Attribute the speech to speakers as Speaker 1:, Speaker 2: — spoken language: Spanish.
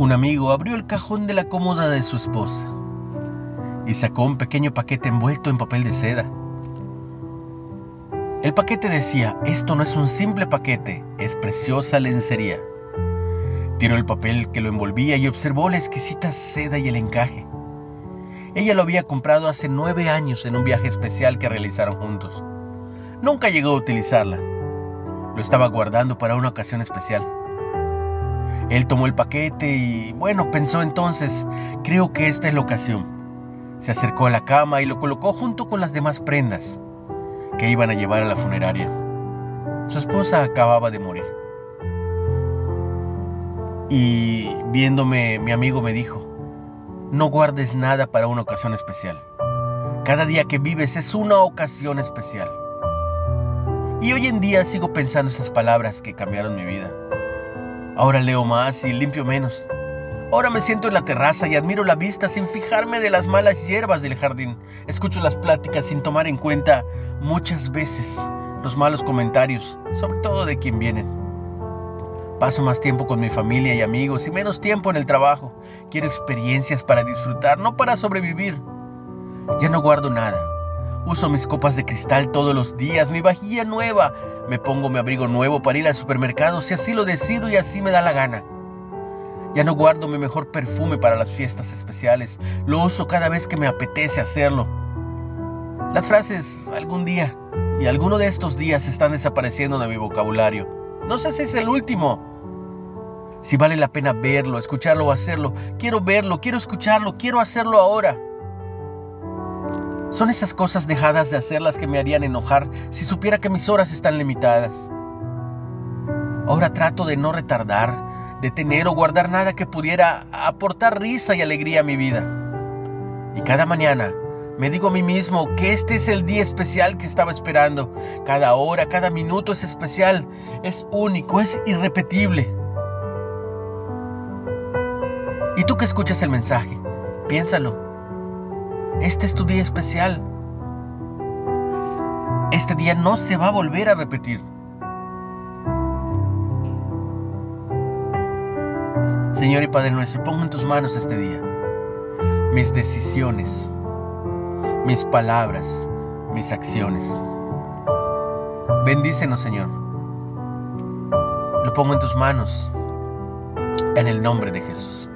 Speaker 1: Un amigo abrió el cajón de la cómoda de su esposa y sacó un pequeño paquete envuelto en papel de seda. El paquete decía, esto no es un simple paquete, es preciosa lencería. Tiró el papel que lo envolvía y observó la exquisita seda y el encaje. Ella lo había comprado hace nueve años en un viaje especial que realizaron juntos. Nunca llegó a utilizarla. Lo estaba guardando para una ocasión especial. Él tomó el paquete y, bueno, pensó entonces, creo que esta es la ocasión. Se acercó a la cama y lo colocó junto con las demás prendas que iban a llevar a la funeraria. Su esposa acababa de morir. Y viéndome, mi amigo me dijo, no guardes nada para una ocasión especial. Cada día que vives es una ocasión especial. Y hoy en día sigo pensando esas palabras que cambiaron mi vida. Ahora leo más y limpio menos. Ahora me siento en la terraza y admiro la vista sin fijarme de las malas hierbas del jardín. Escucho las pláticas sin tomar en cuenta muchas veces los malos comentarios, sobre todo de quien vienen. Paso más tiempo con mi familia y amigos y menos tiempo en el trabajo. Quiero experiencias para disfrutar, no para sobrevivir. Ya no guardo nada. Uso mis copas de cristal todos los días, mi vajilla nueva. Me pongo mi abrigo nuevo para ir al supermercado si así lo decido y así me da la gana. Ya no guardo mi mejor perfume para las fiestas especiales. Lo uso cada vez que me apetece hacerlo. Las frases algún día y alguno de estos días están desapareciendo de mi vocabulario. No sé si es el último. Si vale la pena verlo, escucharlo o hacerlo. Quiero verlo, quiero escucharlo, quiero hacerlo ahora. Son esas cosas dejadas de hacer las que me harían enojar si supiera que mis horas están limitadas. Ahora trato de no retardar, de tener o guardar nada que pudiera aportar risa y alegría a mi vida. Y cada mañana me digo a mí mismo que este es el día especial que estaba esperando. Cada hora, cada minuto es especial, es único, es irrepetible. Y tú que escuchas el mensaje, piénsalo. Este es tu día especial. Este día no se va a volver a repetir. Señor y Padre nuestro, pongo en tus manos este día mis decisiones, mis palabras, mis acciones. Bendícenos, Señor. Lo pongo en tus manos, en el nombre de Jesús.